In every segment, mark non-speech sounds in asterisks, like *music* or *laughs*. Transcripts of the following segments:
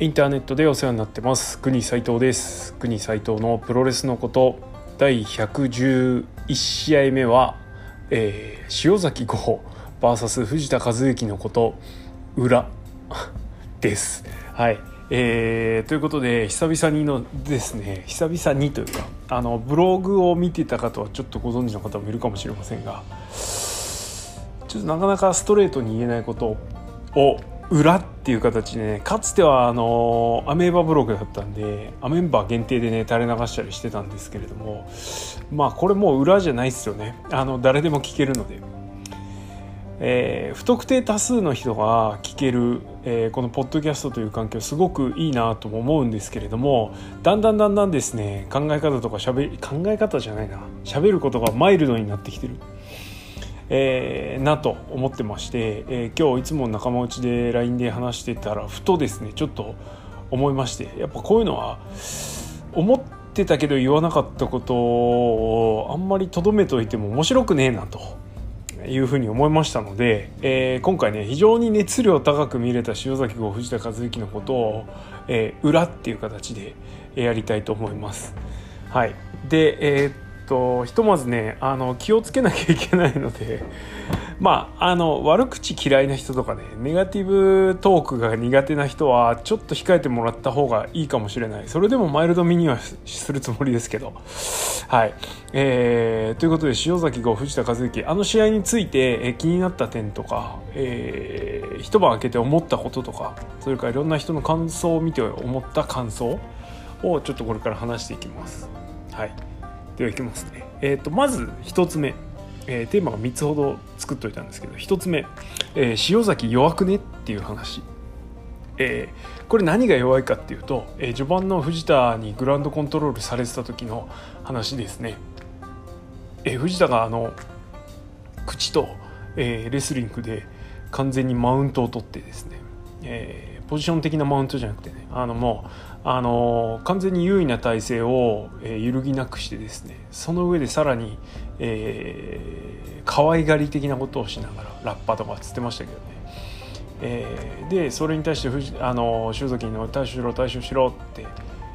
インターネットでお世話になってます。国斉藤です。国斉藤のプロレスのこと。第111試合目は、えー、塩崎豪 VS 藤田和幸のこと。裏 *laughs* です。はい。えー、ということで久々にのですね久々にというかあのブログを見てた方はちょっとご存知の方もいるかもしれませんがちょっとなかなかストレートに言えないことを裏っていう形でねかつてはあのアメーバブログだったんでアメンバー限定でね垂れ流したりしてたんですけれどもまあこれもう裏じゃないっすよねあの誰でも聞けるので。えー、不特定多数の人が聞ける、えー、このポッドキャストという環境すごくいいなとも思うんですけれどもだんだんだんだんですね考え方とかしゃべ考え方じゃないな喋ることがマイルドになってきてる、えー、なと思ってまして、え今日いつも仲間内で LINE で話してたらふとですねちょっと思いましてやっぱこういうのは思ってたけど言わなかったことをあんまりとどめといても面白くねえなと。いうふうに思いましたので、えー、今回ね非常に熱量高く見れた塩崎号藤田和之のことを、えー、裏っていう形でやりたいと思います。はい、で、えー、とひとまずねあの気をつけなきゃいけないので *laughs* まああの悪口嫌いな人とかねネガティブトークが苦手な人はちょっと控えてもらった方がいいかもしれない。それでもマイルドミニはするつもりですけど。はい。えー、ということで塩崎号藤田和之。あの試合について、え、気になった点とか、えー、一晩明けて思ったこととかそれからいろんな人の感想を見て思った感想をちょっとこれから話していきます。はい。ではいきますね。え、ー、とまず1つ目。えー、テーマが3つほど作っといたんですけど1つ目、えー、塩崎弱くねっていう話、えー、これ何が弱いかっていうと、えー、序盤の藤田にグラウンドコントロールされてた時の話ですね、えー、藤田があの口と、えー、レスリングで完全にマウントを取ってですね、えー、ポジション的なマウントじゃなくてね。あのもうあの完全に優位な体制を、えー、揺るぎなくしてですね。その上でさらに、えー、可愛がり的なことをしながらラッパとかつってましたけどね、えー、でそれに対してあの塩崎の対処しろ対処しろって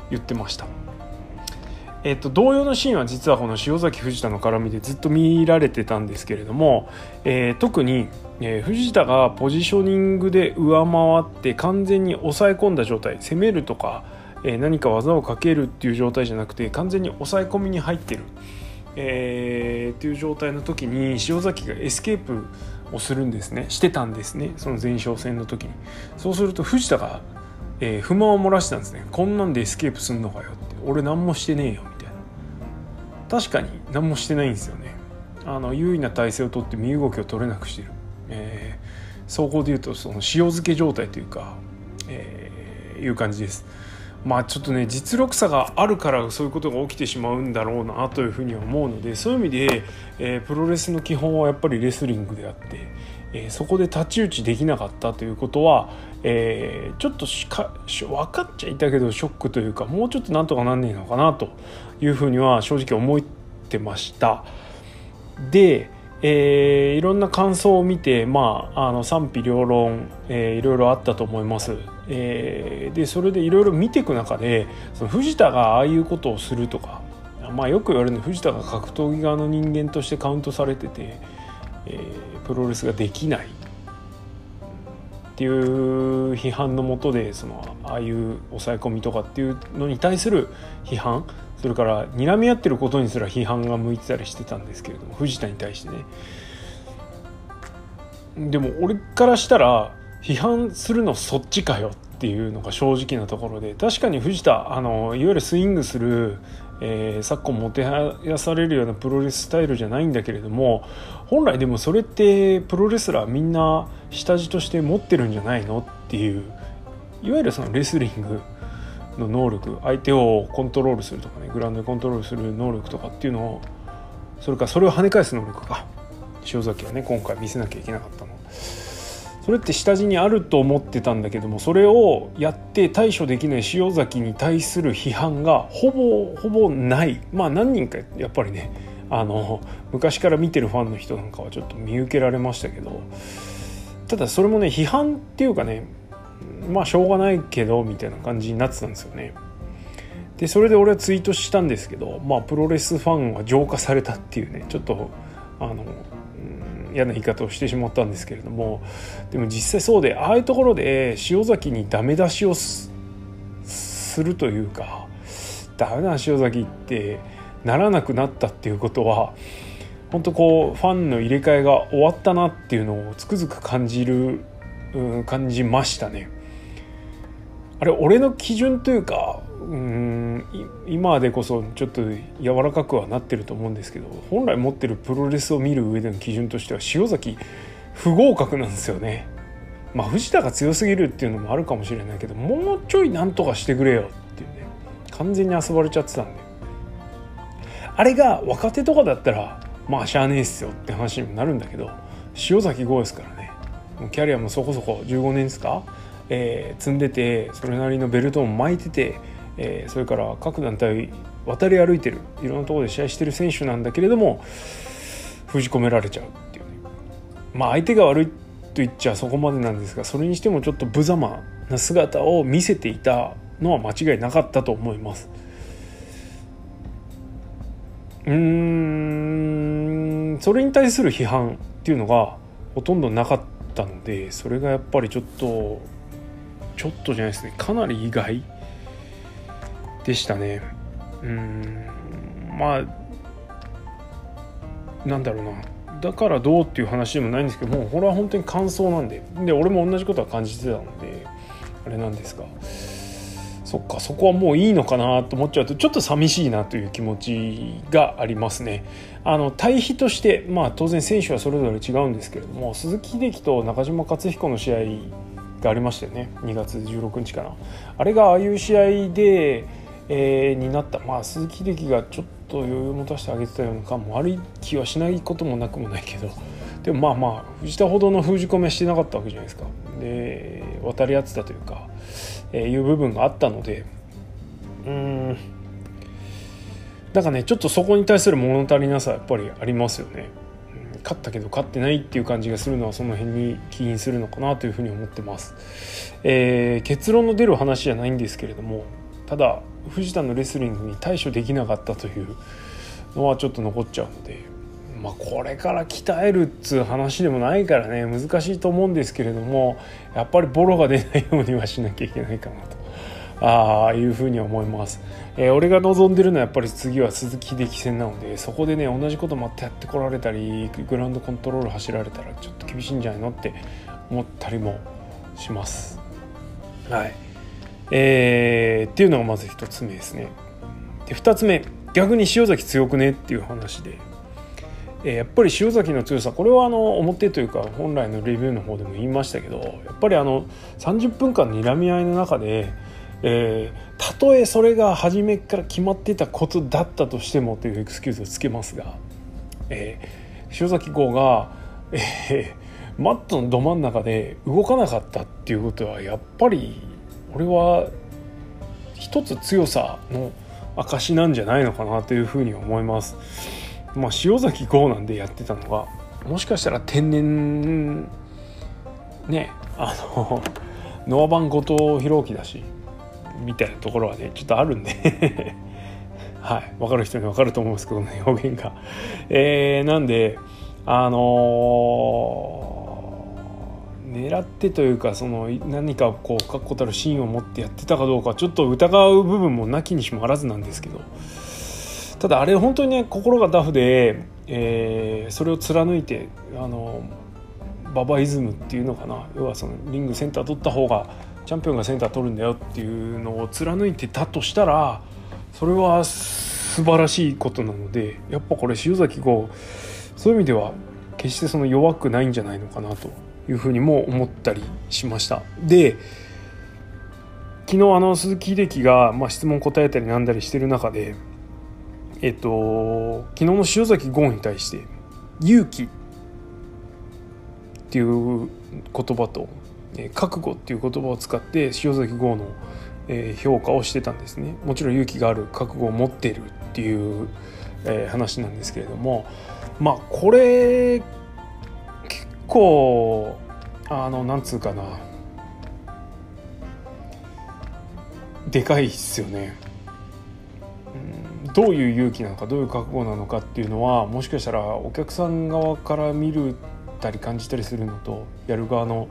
言ってました。えっと、同様のシーンは実はこの塩崎藤田の絡みでずっと見られてたんですけれども、えー、特に、えー、藤田がポジショニングで上回って完全に抑え込んだ状態攻めるとか、えー、何か技をかけるっていう状態じゃなくて完全に抑え込みに入ってる、え、っていう状態の時に潮崎がエスケープをするんですね。してたんですね。その前哨戦の時に。そうすると藤田が、え、不満を漏らしたんですね。こんなんでエスケープすんのかよって。俺何もしてねえよみたいな。確かに何もしてないんですよね。あの優位な体勢をとって身動きを取れなくしてる、えー、総合でいうとその塩漬け状態というか、えー、いう感じです。まあちょっとね実力差があるからそういうことが起きてしまうんだろうなというふうには思うのでそういう意味で、えー、プロレスの基本はやっぱりレスリングであって、えー、そこで太刀打ちできなかったということは、えー、ちょっとしか分かっちゃいたけどショックというかもうちょっとなんとかなんねえのかなというふうには正直思ってました。でえー、いろんな感想を見て、まあ、あの賛否両論、えー、いろいろあったと思います。えー、でそれでいろいろ見ていく中でその藤田がああいうことをするとか、まあ、よく言われるの藤田が格闘技側の人間としてカウントされてて、えー、プロレスができないっていう批判のもとでそのああいう抑え込みとかっていうのに対する批判それから睨み合ってることにすら批判が向いてたりしてたんですけれども藤田に対してね。でも俺からしたら批判するのそっちかよっていうのが正直なところで確かに藤田あのいわゆるスイングする、えー、昨今もてはやされるようなプロレススタイルじゃないんだけれども本来でもそれってプロレスラーみんな下地として持ってるんじゃないのっていういわゆるそのレスリングの能力相手をコントロールするとかねグラウンドでコントロールする能力とかっていうのをそれからそれを跳ね返す能力か。塩崎はね今回見せなきゃいけなかったの。それって下地にあると思ってたんだけどもそれをやって対処できない塩崎に対する批判がほぼほぼないまあ何人かやっぱりねあの昔から見てるファンの人なんかはちょっと見受けられましたけどただそれもね批判っていうかねまあしょうがないけどみたいな感じになってたんですよね。でそれで俺はツイートしたんですけど、まあ、プロレスファンは浄化されたっていうねちょっとあの、嫌な言い方をしてしまったんですけれどもでも実際そうでああいうところで塩崎にダメ出しをするというかダメな塩崎ってならなくなったっていうことは本当こうファンの入れ替えが終わったなっていうのをつくづく感じる、うん、感じましたね。あれ俺の基準というかうん今でこそちょっと柔らかくはなってると思うんですけど本来持ってるプロレスを見る上での基準としては塩崎不合格なんですよね。まあ藤田が強すぎるっていうのもあるかもしれないけどもうちょいなんとかしてくれよっていうね完全に遊ばれちゃってたんで。あれが若手とかだったらまあしゃあねえっすよって話にもなるんだけど塩崎豪ですからね。キャリアもそこそこ15年ですか、えー、積んでてそれなりのベルトも巻いててえー、それから各団体渡り歩いてるいろんなところで試合してる選手なんだけれども封じ込められちゃうっていうねまあ相手が悪いと言っちゃそこまでなんですがそれにしてもちょっと無様な姿を見せていたのは間違いなかったと思います。うんそれに対する批判っていうのがほとんどなかったのでそれがやっぱりちょっとちょっとじゃないですねかなり意外でしたね。うん。まあなんだろうな。だからどうっていう話でもないんですけどもうこれは本当に感想なんで。で俺も同じことは感じてたのであれなんですが。そっかそこはもういいのかなと思っちゃうとちょっと寂しいなという気持ちがありますね。あの対比としてまあ当然選手はそれぞれ違うんですけれども鈴木秀樹と中島克彦の試合がありましたよね。2月16日かな。あれがああいう試合でえー、になった、まあ、鈴木秀樹がちょっと余裕を持たせてあげてたような感も悪い気はしないこともなくもないけど。でもまあまあ藤田ほどの封じ込めしてなかったわけじゃないですか。で渡り合ってたというか、えー、いう部分があったので。うん。なんかねちょっとそこに対する物足りなさやっぱりありますよね。勝ったけど勝ってないっていう感じがするのはその辺に起因するのかなというふうに思ってます、えー、結論の出る話じゃないんですけれどもただ藤田のレスリングに対処できなかったというのはちょっと残っちゃうので、まあ、これから鍛えるっつう話でもないからね難しいと思うんですけれどもやっぱりボロが出ないようにはしなきゃいけないかなと。ああいうふうに思います、えー、俺が望んでるのはやっぱり次は鈴木秀樹戦なのでそこでね同じことまたやってこられたりグラウンドコントロール走られたらちょっと厳しいんじゃないのって思ったりもします。はい。えー、っていうのがまず1つ目ですね。で2つ目逆に塩崎強くねっていう話で、えー、やっぱり塩崎の強さこれはあの表というか本来のレビューの方でも言いましたけどやっぱりあの30分間睨み合いの中で、えー、たとえそれが初めから決まってたことだったとしてもというエクスキューズをつけますが、えー、塩崎号が、えー、マットのど真ん中で動かなかったっていうことはやっぱりこれは一つ強さの証なんじゃないのかなというふうに思います。まあ、塩崎豪なんでやってたのがもしかしたら天然ねあのノア版後藤弘樹だしみたいなところはねちょっとあるんで *laughs* はい分かる人に分かると思うんですけどね表現が。えー、なんであのー狙ってというかその何かこう確固たるシーンを持ってやってたかどうかちょっと疑う部分もなきにしもあらずなんですけど。ただあれ本当にね心がダフで、えー、それを貫いてあのババイズムっていうのかな。要はそのリングセンター取った方がチャンピオンがセンター取るんだよっていうのを貫いてたとしたらそれは素晴らしいことなのでやっぱこれ塩崎豪そういう意味では決してその弱くないんじゃないのかなと。いうふうにも思ったりしました。で昨日あの鈴木秀樹が、まあ、質問答えたりなんだりしてる中でえっと昨日の塩崎ゴンに対して「勇気」っていう言葉と「覚悟」っていう言葉を使って塩崎豪の評価をしてたんですね。もちろん勇気がある覚悟を持っているっていう話なんですけれどもまあこれ構あのなんつうかな。でかいっすよね。うん。どういう勇気なのかどういう覚悟なのかっていうのはもしかしたらお客さん側から見るたり感じたりするのとやる側の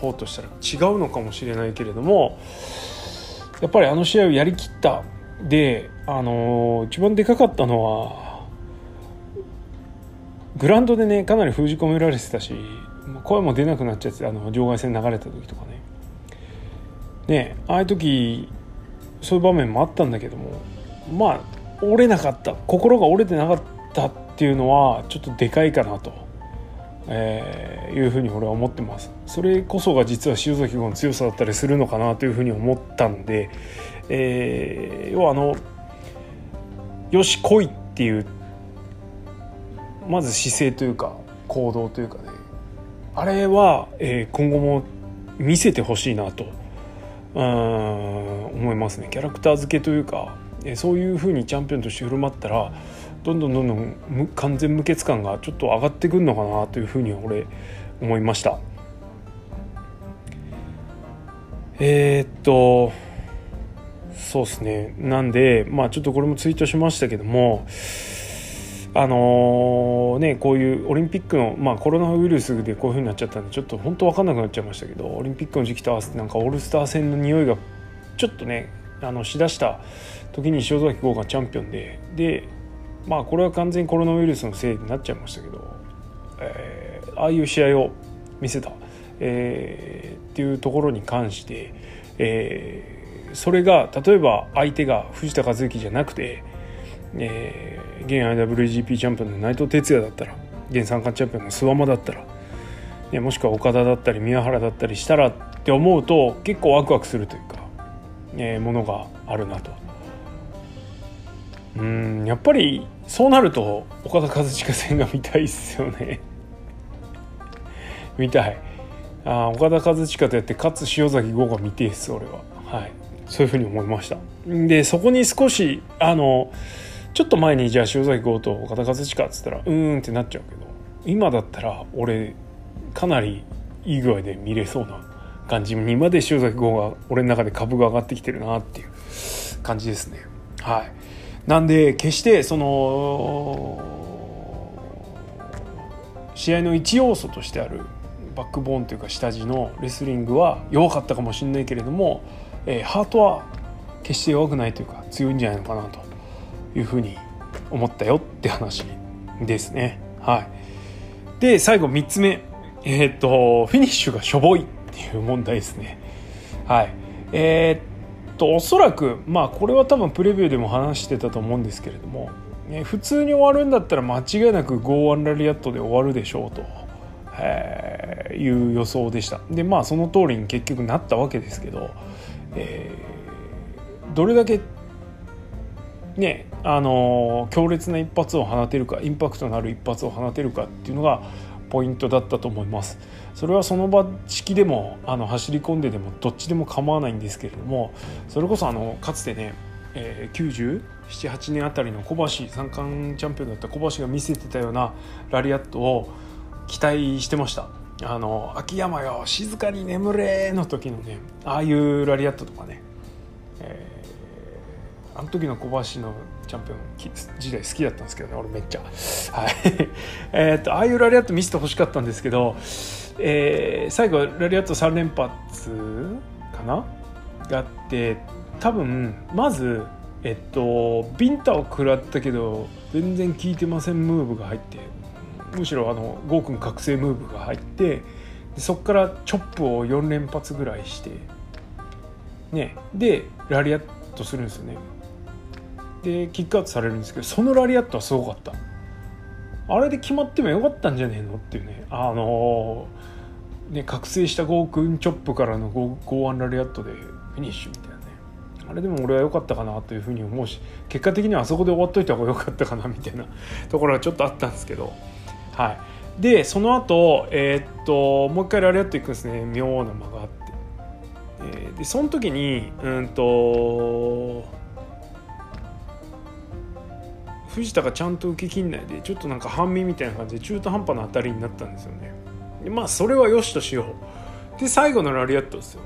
方としたら違うのかもしれないけれどもやっぱりあの試合をやりきった。であの一番でかかったのはグランドでねかなり封じ込められてたし声も出なくなっちゃってあの場外戦流れた時とかね。ねああいう時そういう場面もあったんだけどもまあ折れなかった。心が折れてなかったっていうのはちょっとでかいかなと、えー、いうふうに俺は思ってます。それこそが実は塩崎号の強さだったりするのかなというふうに思ったんで、えー、要はあのよし来いっていうまず姿勢というか行動というかね。あれは、えー、今後も見せてほしいなとうん思いますね。キャラクター付けというかそういうふうにチャンピオンとして振る舞ったらどんどんどんどん完全無欠感がちょっと上がってくるのかなというふうに俺思いました。えー、っとそうですね。なんでまあちょっとこれもツイートしましたけどもあのー、ねこういうオリンピックの、まあ、コロナウイルスでこういうふうになっちゃったんでちょっと本当分かんなくなっちゃいましたけどオリンピックの時期と合わせてなんかオールスター戦の匂いがちょっとねあのしだした時に塩崎豪がチャンピオンででまあこれは完全にコロナウイルスのせいになっちゃいましたけど、えー、ああいう試合を見せた、えー、っていうところに関して、えー、それが例えば相手が藤田和幸じゃなくて、えー、現 IWGP チャンピオンの内藤哲也だったら現三冠チャンピオンの諏訪間だったら、ね、もしくは岡田だったり宮原だったりしたらって思うと結構ワクワクするというか、えー、ものがあるなと。うんやっぱりそうなると岡田和親戦が見たいっすよね。*laughs* 見たい。あ岡田和親とやってかつ塩崎豪が見てえっす俺は。はい。そういうふうに思いました。でそこに少しあのちょっと前にじゃあ塩崎豪と岡田和親っつったらうーんってなっちゃうけど今だったら俺かなりいい具合で見れそうな感じにまで塩崎豪が俺の中で株が上がってきてるなっていう感じですね。はい。なんで決してその試合の一要素としてあるバックボーンというか下地のレスリングは弱かったかもしれないけれども、えー、ハートは決して弱くないというか強いんじゃないのかなと。いうふうに思ったよって話ですね。はい、で最後3つ目、えー、っとフィニッシュがしょぼいっていう問題ですね。はいえー、とおそらくまあこれは多分プレビューでも話してたと思うんですけれども、ね、普通に終わるんだったら間違いなくゴーアンラリアットで終わるでしょうと、え、いう予想でしたでまあその通りに結局なったわけですけど、えー、どれだけねあの強烈な一発を放てるかインパクトのある一発を放てるかっていうのがポイントだったと思います。それはその場式でもあの走り込んででもどっちでも構わないんですけれどもそれこそあのかつてね、えー、978年あたりの小橋三冠チャンピオンだった小橋が見せてたようなラリアットを期待してました。あの秋山よ静かに眠れの時のねああいうラリアットとかね、えー、あの時の小橋のチャンピオン時代好きだったんですけどね俺めっちゃ。はい。*laughs* えっとああいうラリアット見せてほしかったんですけど、えー、最後ラリアット3連発かな？があって多分まずえっとビンタを食らったけど全然効いてませんムーブが入ってむしろあのゴーくん覚醒ムーブが入ってそこからチョップを4連発ぐらいしてね。でラリアットするんですよね。でキックアウトされるんですけどそのラリアットはすごかった。あれで決まってもよかったんじゃねえのっていうね。あのー、ね覚醒したゴーくんチョップからのゴーワンラリアットでフィニッシュみたいなね。あれでも俺は良かったかなというふうに思うし結果的にはあそこで終わっといた方が良かったかなみたいな *laughs* ところがちょっとあったんですけど。はい。でその後えー、っともう一回ラリアットいくんですね。妙な間があって、えー、でその時にうんと藤田がちゃんと受けきんないでちょっとなんか半身みたいな感じで中途半端な当たりになったんですよね。でまあそれはよしとしよう。で最後のラリアットですよ。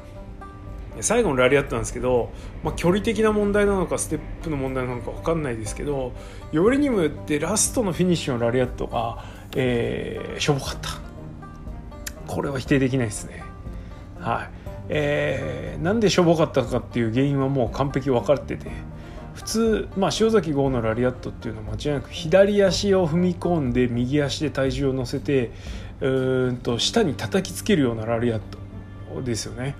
最後のラリアットなんですけど、まあ、距離的な問題なのかステップの問題なのか分かんないですけどよりにもよってラストのフィニッシュのラリアットが、えー、しょぼかった。これは否定できないですね。はい。えー、なんでしょぼかったかっていう原因はもう完璧分かってて通、まあ、塩崎豪のラリアットっていうのは間違いなく左足を踏み込んで右足で体重を乗せてうんと下に叩きつけるようなラリアットですよね。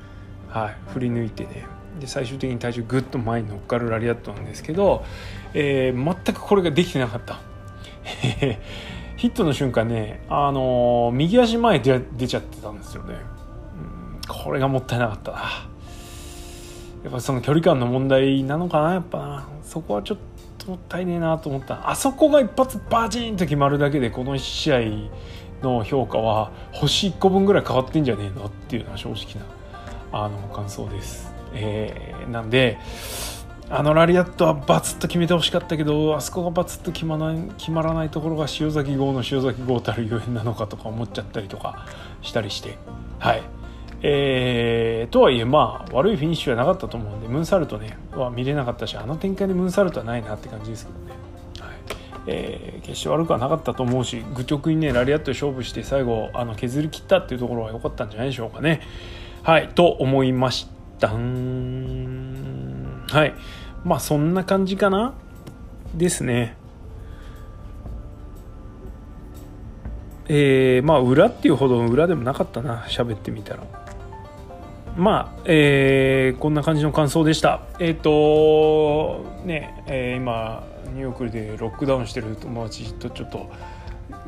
はい、振り抜いてねで最終的に体重ぐっと前に乗っかるラリアットなんですけど、えー、全くこれができてなかった。*laughs* ヒットの瞬間ね、あのー、右足前で出ちゃってたんですよね、うん。これがもったいなかったな。やっぱその距離感の問題なのかなやっぱ。なそこはちょっともったいねえなと思った。あそこが一発バチンと決まるだけでこの1試合の評価は星1個分ぐらい変わってんじゃねえのっていうのは正直なあの感想です。えー、なんであのラリアットはバツッと決めてほしかったけどあそこがバツッと決まらない決まらないところが塩崎号の塩崎号たるゆえんなのかとか思っちゃったりとかしたりして。はい。えー、とはいえまあ悪いフィニッシュはなかったと思うんでムーンサルトねは見れなかったしあの展開でムーンサルトはないなって感じですけどね、はい。えー、決して悪くはなかったと思うし愚直にねラリアットで勝負して最後あの削り切ったっていうところは良かったんじゃないでしょうかね。はいと思いましたはい。まあそんな感じかな？ですね。えー、まあ裏っていうほど裏でもなかったな喋ってみたら。まあ、えー、こんな感じの感想でした。えっ、ー、とね、えー、今ニューヨークでロックダウンしてる友達とちょっと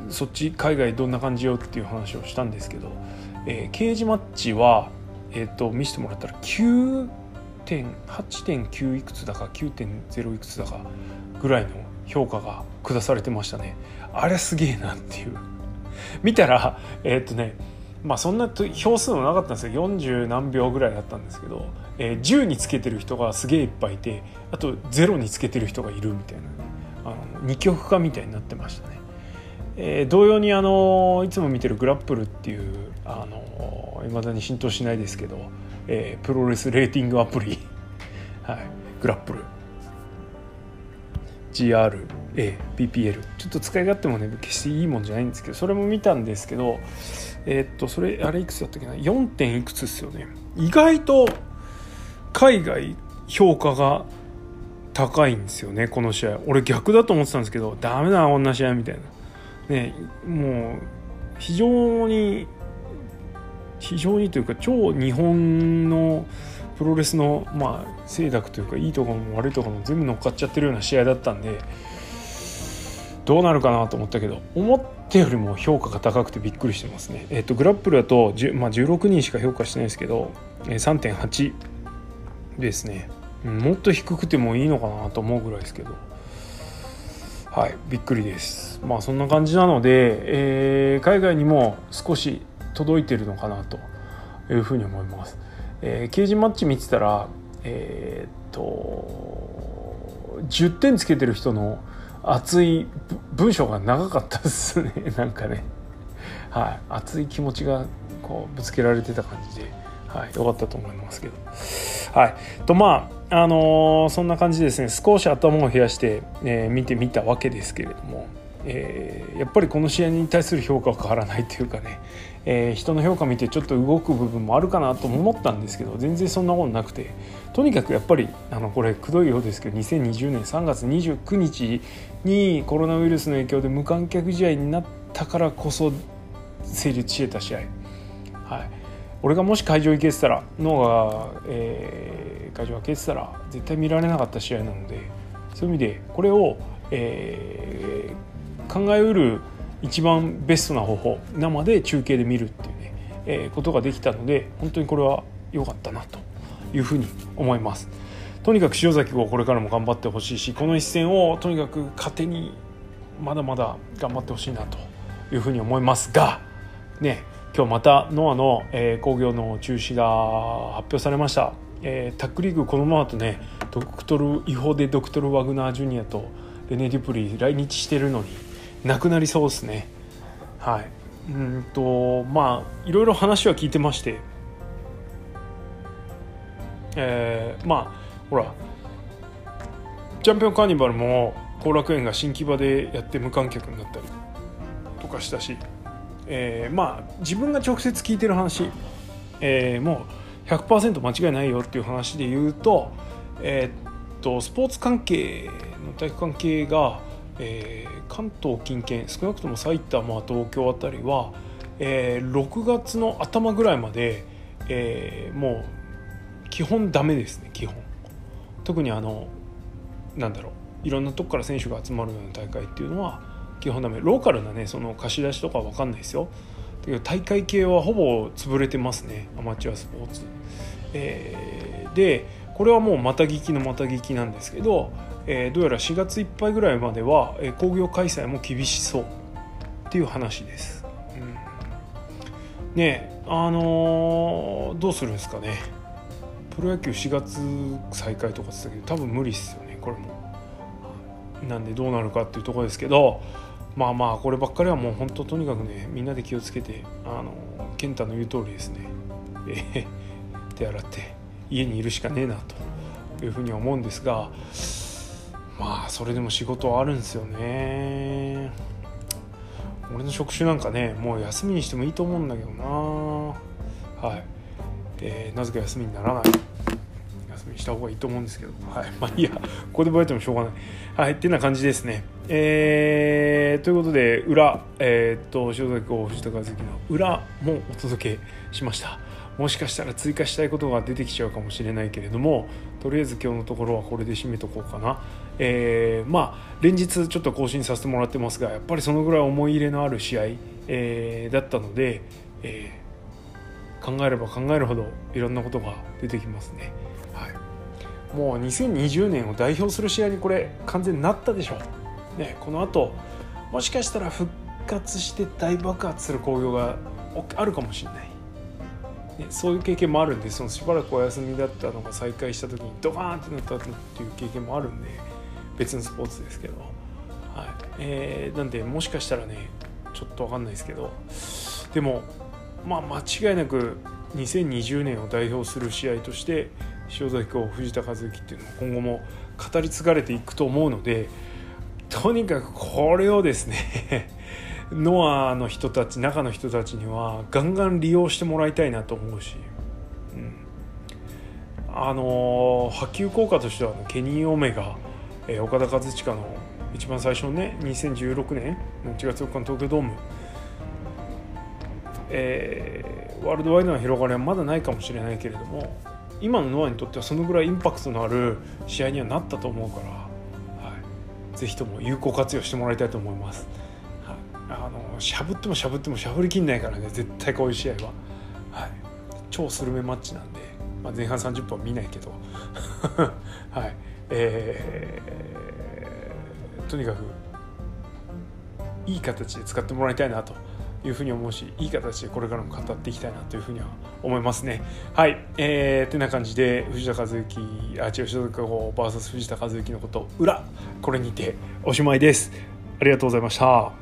そっち海外どんな感じよっていう話をしたんですけど、えー、ケージマッチは、えーと、見せてもらったら9.8.9いくつだか9.0いくつだかぐらいの評価が下されてましたね。あれすげえなっていう。見たらえっ、とねまあそんな票数もなかったんですよ。40何秒ぐらいだったんですけど、えー、10につけてる人がすげえいっぱいいてあと0につけてる人がいるみたいな、ね、あの二極化みたいになってましたね。えー、同様にあのいつも見てるグラップルっていうあの未だに浸透しないですけど、えー、プロレスレーティングアプリ、*laughs* はい、グラップル。GRAPPL ちょっと使い勝手もね決していいもんじゃないんですけどそれも見たんですけどえー、っとそれあれいくつだったっけな？4点いくつですよね。意外と海外評価が高いんですよねこの試合。俺逆だと思ってたんですけどダメだこんな試合みたいな。ねもう非常に非常にというか超日本のプロレスのまあ清濁というかいいところも悪いところも全部乗っかっちゃってるような試合だったんでどうなるかなと思ったけど思ったよりも評価が高くてびっくりしてますね。えっ、とグラップルだと、まあ、16人しか評価してないですけど、えー、3.8ですね。もっと低くてもいいのかなと思うぐらいですけど。はい、びっくりです。まあそんな感じなので、えー、海外にも少し届いてるのかなというふうに思います。えー、ケージマッチ見てたら、えー、っと10点つけてる人の熱い文章が長かったですね。*laughs* なんかね。はい。熱い気持ちがこうぶつけられてた感じで。はい。良かったと思いますけど。はい。とまああのー、そんな感じでですね。少し頭を冷やして、えー、見てみたわけですけれども。えー、やっぱりこの試合に対する評価は変わらないというかね、えー、人の評価見てちょっと動く部分もあるかなと思ったんですけど全然そんなことなくて。とにかくやっぱりあのこれくどいようですけど2020年3月29日にコロナウイルスの影響で無観客試合になったからこそ成立してた試合、はい、俺がもし会場行けてたら脳が、えー、会場がけてたら絶対見られなかった試合なのでそういう意味でこれを、えー考えうる一番ベストな方法生で中継で見るっていうね、えー、ことができたので本当にこれは良かったなというふうに思います。とにかく塩崎号これからも頑張ってほしいしこの一戦をとにかく糧にまだまだ頑張ってほしいなというふうに思いますがね今日またノアの、えー、工業の中止が発表されました、えー、タックリーグこのままとねドクトル違法でドクトル・ワグナー・ジュニアとレネ・デュプリ来日してるのになくなりそうですね。はい。うんとまあいろいろ話は聞いてまして。えー、まあほら。チャンピオンカーニバルも後楽園が新木場でやって無観客になったり。とかしたし、えー、まあ自分が直接聞いてる話、えー、もう100%間違いないよっていう話で言うと,、えー、っとスポーツ関係の体育関係が、えー、関東近県少なくとも埼玉東京あたりは、えー、6月の頭ぐらいまで、えー、もう基本ダメですね基本。特にあのなんだろういろんなとこから選手が集まるような大会っていうのは基本ダメ。ローカルなねその貸し出しとかは分かんないですよ。だけど大会系はほぼ潰れてますねアマチュアスポーツ、えー、でこれはもうまた聞きのまた聞きなんですけど、えー、どうやら4月いっぱいぐらいまでは、えー、工業開催も厳しそうっていう話です、うん、ねあのー、どうするんですかね。プロ野球4月再開とかって言ったけど多分無理っすよね。これも。なんでどうなるかっていうとこですけどまあまあこればっかりはもう本当とにかくねみんなで気をつけてあの健太の言う通りですね、えー、手洗って家にいるしかねえなというふうには思うんですがまあそれでも仕事はあるんですよね俺の職種なんかねもう休みにしてもいいと思うんだけどなはい、えー、なぜか休みにならない休みにした方がいいと思うんですけど、はい、まあいいや、ここで覚えてもしょうがない。はい、ってな感じですね。えー、ということで、裏、えー、っと、塩崎公藤田和樹の裏もお届けしました。もしかしたら追加したいことが出てきちゃうかもしれないけれども、とりあえず今日のところはこれで締めとこうかな。えー、まあ、連日ちょっと更新させてもらってますが、やっぱりそのぐらい思い入れのある試合、えー、だったので、えー、考えれば考えるほどいろんなことが出てきますね。はい。もう2020年を代表する試合にこれ完全になったでしょう、ね、このあともしかしたら復活して大爆発する興行があるかもしれない、ね、そういう経験もあるんでそのしばらくお休みだったのが再開した時にドカーンってなったっていう経験もあるんで別のスポーツですけど、はい。えー、なんでもしかしたらねちょっと分かんないですけど。でもまあ間違いなく2020年を代表する試合として塩崎公藤田和幸っていうのも今後も語り継がれていくと思うのでとにかくこれをですね *laughs* ノアの人たち中の人たちにはガンガン利用してもらいたいなと思うし、うん、あの波及効果としてはケニー・オメガ、えー、岡田和親の一番最初のね2016年の1月4日の東京ドーム、えー、ワールドワイドな広がりはまだないかもしれないけれども今のノアにとってはそのぐらいインパクトのある試合にはなったと思うから、はい、ぜひとも有効活用してもらいたいと思います。はい、あのしゃぶってもしゃぶってもしゃぶりきんないからね絶対こういう試合は、はい、超スルメマッチなんで、まあ、前半30分は見ないけど、*laughs* はい。えー、とにかくいい形で使ってもらいたいなというふうに思うしいい形でこれからも語っていきたいなというふうには思いますね。はい。えー、てな感じで藤田和幸あ違う吉田和 VS 藤田和幸のこと裏これにておしまいです。ありがとうございました。